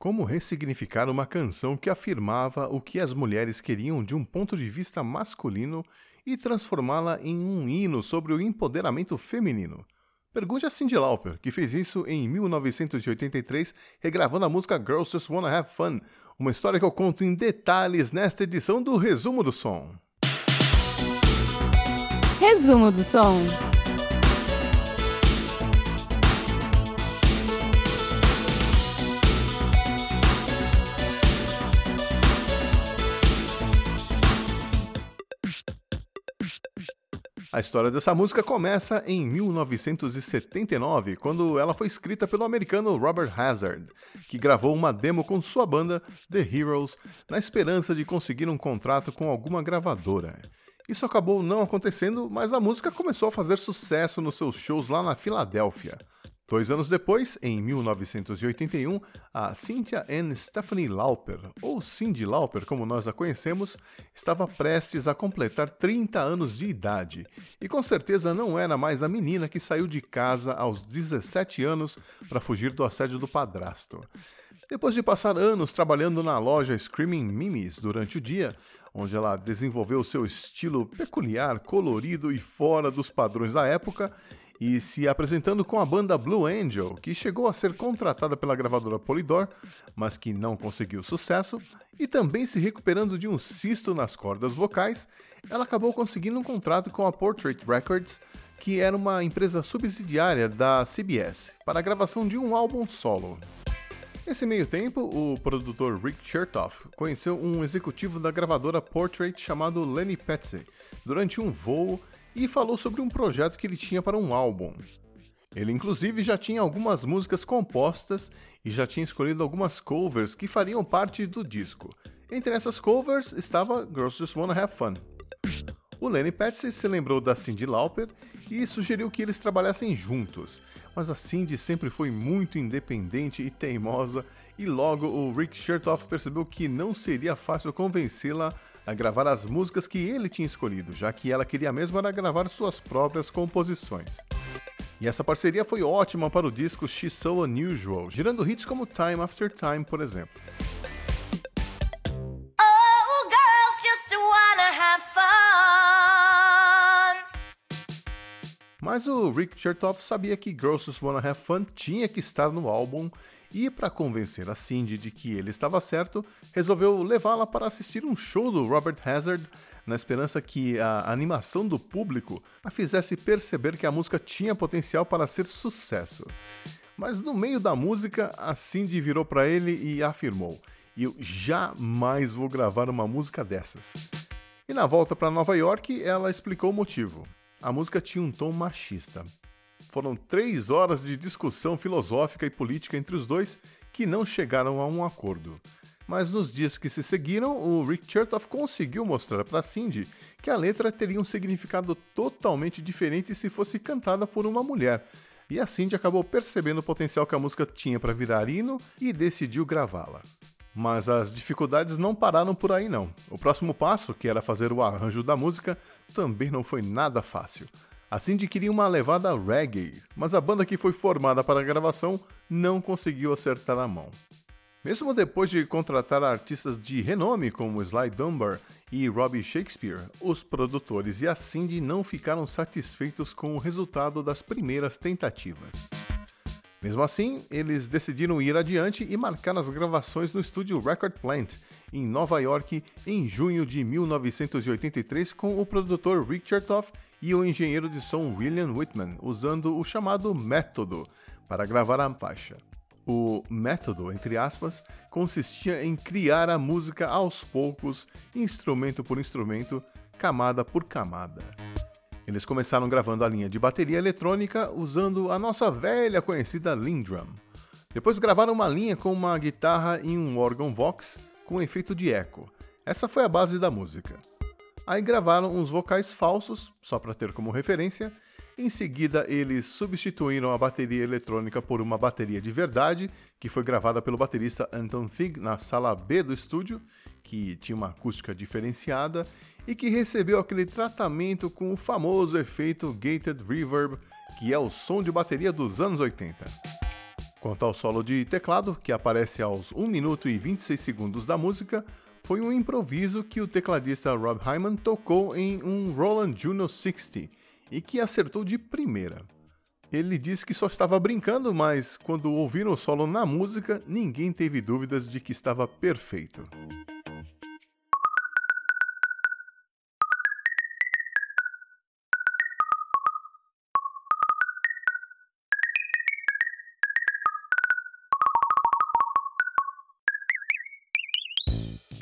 Como ressignificar uma canção que afirmava o que as mulheres queriam de um ponto de vista masculino e transformá-la em um hino sobre o empoderamento feminino? Pergunte a Cyndi Lauper, que fez isso em 1983, regravando a música Girls Just Wanna Have Fun, uma história que eu conto em detalhes nesta edição do Resumo do Som. Resumo do Som. A história dessa música começa em 1979, quando ela foi escrita pelo americano Robert Hazard, que gravou uma demo com sua banda The Heroes na esperança de conseguir um contrato com alguma gravadora. Isso acabou não acontecendo, mas a música começou a fazer sucesso nos seus shows lá na Filadélfia. Dois anos depois, em 1981, a Cynthia Ann Stephanie Lauper, ou Cyndi Lauper como nós a conhecemos, estava prestes a completar 30 anos de idade e com certeza não era mais a menina que saiu de casa aos 17 anos para fugir do assédio do padrasto. Depois de passar anos trabalhando na loja Screaming Mimis durante o dia, onde ela desenvolveu seu estilo peculiar, colorido e fora dos padrões da época, e se apresentando com a banda Blue Angel, que chegou a ser contratada pela gravadora Polydor, mas que não conseguiu sucesso, e também se recuperando de um cisto nas cordas vocais, ela acabou conseguindo um contrato com a Portrait Records, que era uma empresa subsidiária da CBS, para a gravação de um álbum solo. Nesse meio tempo, o produtor Rick Chertoff conheceu um executivo da gravadora Portrait chamado Lenny Petsy durante um voo e falou sobre um projeto que ele tinha para um álbum. Ele, inclusive, já tinha algumas músicas compostas e já tinha escolhido algumas covers que fariam parte do disco. Entre essas covers estava Girls Just Wanna Have Fun. O Lenny Patsy se lembrou da Cyndi Lauper e sugeriu que eles trabalhassem juntos, mas a Cyndi sempre foi muito independente e teimosa e logo o Rick Chertoff percebeu que não seria fácil convencê-la a gravar as músicas que ele tinha escolhido, já que ela queria mesmo era gravar suas próprias composições. E essa parceria foi ótima para o disco She's So Unusual, gerando hits como Time After Time, por exemplo. Mas o Rick Chertoff sabia que Girls Just Wanna Have Fun tinha que estar no álbum e, para convencer a Cindy de que ele estava certo, resolveu levá-la para assistir um show do Robert Hazard, na esperança que a animação do público a fizesse perceber que a música tinha potencial para ser sucesso. Mas no meio da música, a Cindy virou para ele e afirmou: Eu jamais vou gravar uma música dessas. E na volta para Nova York, ela explicou o motivo. A música tinha um tom machista. Foram três horas de discussão filosófica e política entre os dois que não chegaram a um acordo. Mas nos dias que se seguiram, o Rick Chertoff conseguiu mostrar para Cindy que a letra teria um significado totalmente diferente se fosse cantada por uma mulher. E a Cindy acabou percebendo o potencial que a música tinha para virar hino e decidiu gravá-la. Mas as dificuldades não pararam por aí não. O próximo passo, que era fazer o arranjo da música, também não foi nada fácil. A Cindy queria uma levada reggae, mas a banda que foi formada para a gravação não conseguiu acertar a mão. Mesmo depois de contratar artistas de renome como Sly Dunbar e Robbie Shakespeare, os produtores e a Cindy não ficaram satisfeitos com o resultado das primeiras tentativas. Mesmo assim, eles decidiram ir adiante e marcar as gravações no estúdio Record Plant, em Nova York, em junho de 1983, com o produtor Rick Chertoff e o engenheiro de som William Whitman, usando o chamado método para gravar a faixa. O método, entre aspas, consistia em criar a música aos poucos, instrumento por instrumento, camada por camada. Eles começaram gravando a linha de bateria eletrônica usando a nossa velha conhecida Lindrum. Depois gravaram uma linha com uma guitarra e um órgão Vox com efeito de eco. Essa foi a base da música. Aí gravaram uns vocais falsos, só para ter como referência. Em seguida, eles substituíram a bateria eletrônica por uma bateria de verdade, que foi gravada pelo baterista Anton Fig na sala B do estúdio, que tinha uma acústica diferenciada e que recebeu aquele tratamento com o famoso efeito gated reverb, que é o som de bateria dos anos 80. Quanto ao solo de teclado, que aparece aos 1 minuto e 26 segundos da música, foi um improviso que o tecladista Rob Hyman tocou em um Roland Juno 60 e que acertou de primeira. Ele disse que só estava brincando, mas quando ouviram o solo na música, ninguém teve dúvidas de que estava perfeito.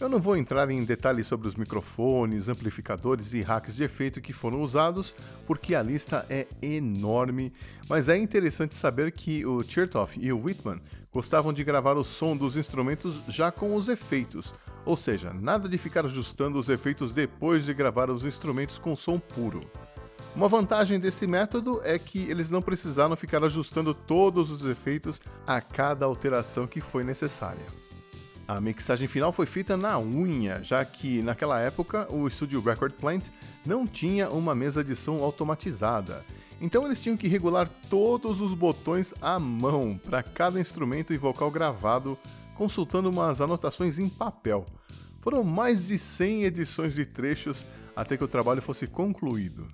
Eu não vou entrar em detalhes sobre os microfones, amplificadores e hacks de efeito que foram usados, porque a lista é enorme, mas é interessante saber que o Chertoff e o Whitman gostavam de gravar o som dos instrumentos já com os efeitos, ou seja, nada de ficar ajustando os efeitos depois de gravar os instrumentos com som puro. Uma vantagem desse método é que eles não precisaram ficar ajustando todos os efeitos a cada alteração que foi necessária. A mixagem final foi feita na unha, já que naquela época o estúdio Record Plant não tinha uma mesa de som automatizada. Então eles tinham que regular todos os botões à mão para cada instrumento e vocal gravado, consultando umas anotações em papel. Foram mais de 100 edições de trechos até que o trabalho fosse concluído.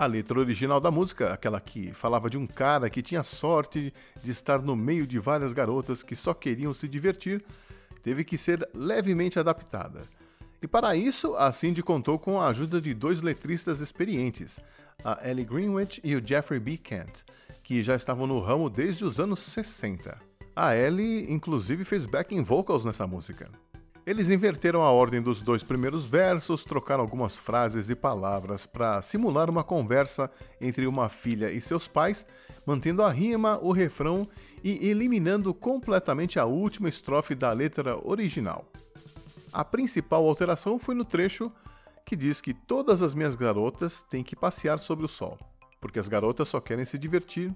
A letra original da música, aquela que falava de um cara que tinha sorte de estar no meio de várias garotas que só queriam se divertir, teve que ser levemente adaptada. E para isso, a Cindy contou com a ajuda de dois letristas experientes, a Ellie Greenwich e o Jeffrey B. Kent, que já estavam no ramo desde os anos 60. A Ellie, inclusive, fez backing vocals nessa música. Eles inverteram a ordem dos dois primeiros versos, trocaram algumas frases e palavras para simular uma conversa entre uma filha e seus pais, mantendo a rima, o refrão e eliminando completamente a última estrofe da letra original. A principal alteração foi no trecho que diz que todas as minhas garotas têm que passear sobre o sol, porque as garotas só querem se divertir,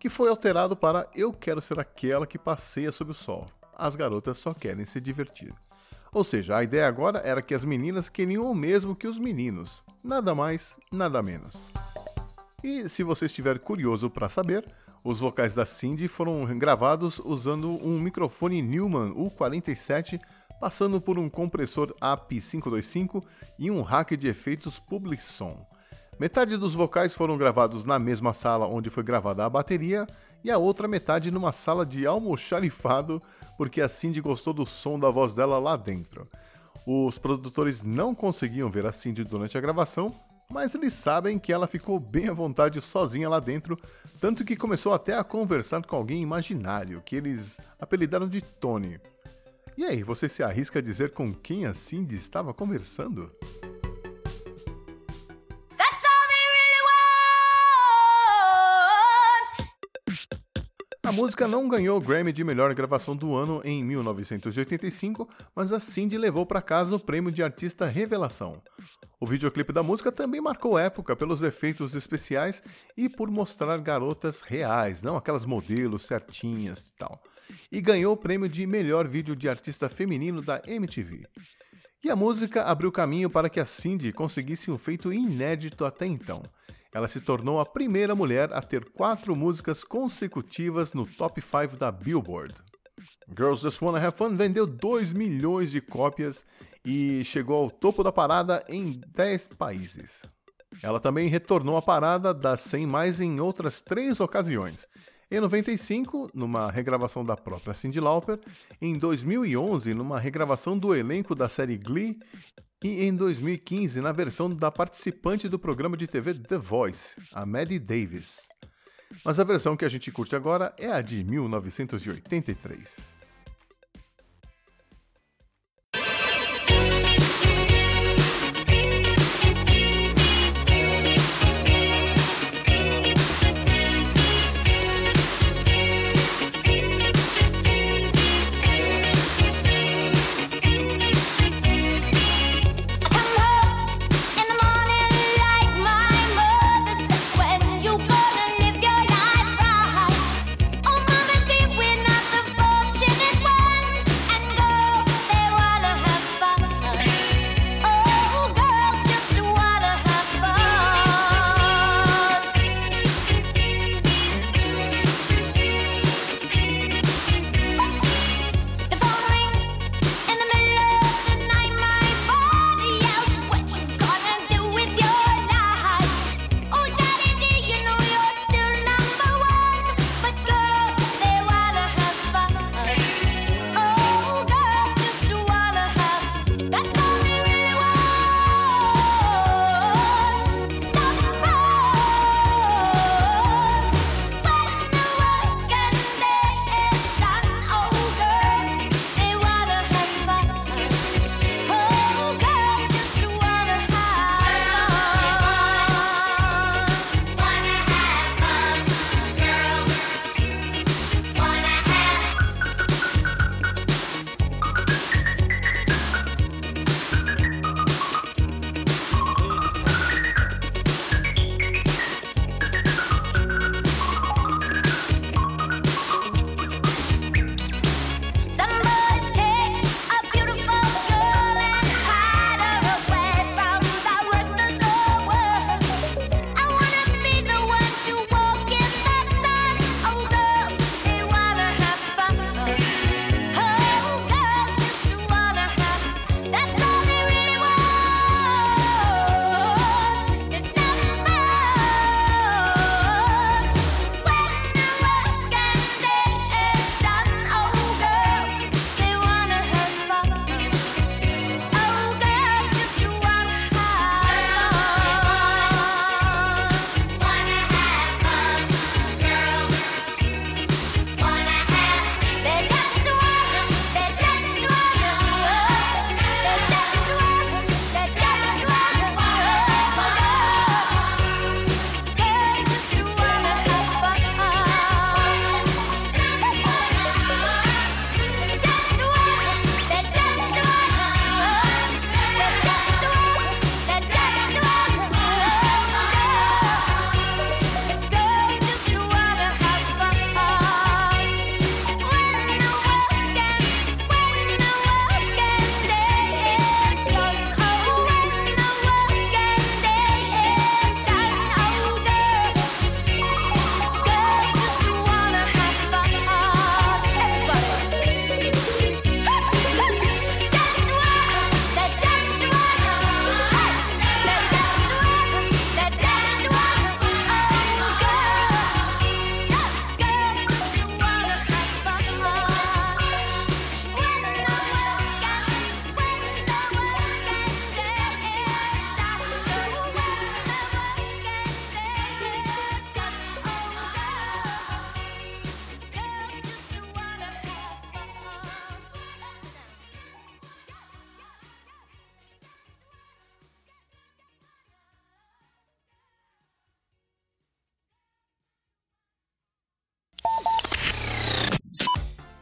que foi alterado para eu quero ser aquela que passeia sobre o sol. As garotas só querem se divertir. Ou seja, a ideia agora era que as meninas queriam o mesmo que os meninos, nada mais, nada menos. E se você estiver curioso para saber, os vocais da Cindy foram gravados usando um microfone Neumann U47, passando por um compressor AP525 e um rack de efeitos Public-Son. Metade dos vocais foram gravados na mesma sala onde foi gravada a bateria e a outra metade numa sala de almoxarifado, porque a Cindy gostou do som da voz dela lá dentro. Os produtores não conseguiam ver a Cindy durante a gravação, mas eles sabem que ela ficou bem à vontade sozinha lá dentro, tanto que começou até a conversar com alguém imaginário, que eles apelidaram de Tony. E aí, você se arrisca a dizer com quem a Cindy estava conversando? Música não ganhou o Grammy de melhor gravação do ano em 1985, mas a Cindy levou para casa o prêmio de artista revelação. O videoclipe da música também marcou época pelos efeitos especiais e por mostrar garotas reais, não aquelas modelos certinhas e tal. E ganhou o prêmio de melhor vídeo de artista feminino da MTV. E a música abriu caminho para que a Cindy conseguisse um feito inédito até então ela se tornou a primeira mulher a ter quatro músicas consecutivas no top 5 da Billboard. Girls Just Wanna Have Fun vendeu 2 milhões de cópias e chegou ao topo da parada em 10 países. Ela também retornou à parada das 100 mais em outras três ocasiões. Em 95, numa regravação da própria Cyndi Lauper, em 2011, numa regravação do elenco da série Glee e em 2015 na versão da participante do programa de TV The Voice, a Maddie Davis. Mas a versão que a gente curte agora é a de 1983.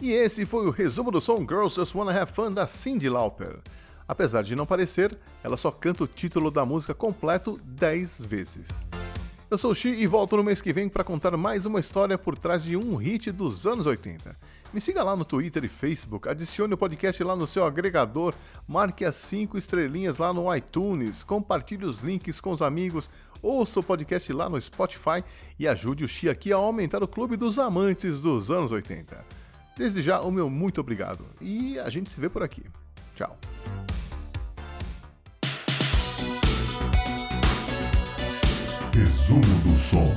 E esse foi o resumo do som Girls Just Wanna Have Fun da Cyndi Lauper. Apesar de não parecer, ela só canta o título da música completo 10 vezes. Eu sou o Xi e volto no mês que vem para contar mais uma história por trás de um hit dos anos 80. Me siga lá no Twitter e Facebook, adicione o podcast lá no seu agregador, marque as 5 estrelinhas lá no iTunes, compartilhe os links com os amigos, ouça o podcast lá no Spotify e ajude o Xi aqui a aumentar o clube dos amantes dos anos 80. Desde já, o meu muito obrigado e a gente se vê por aqui. Tchau. Resumo do som.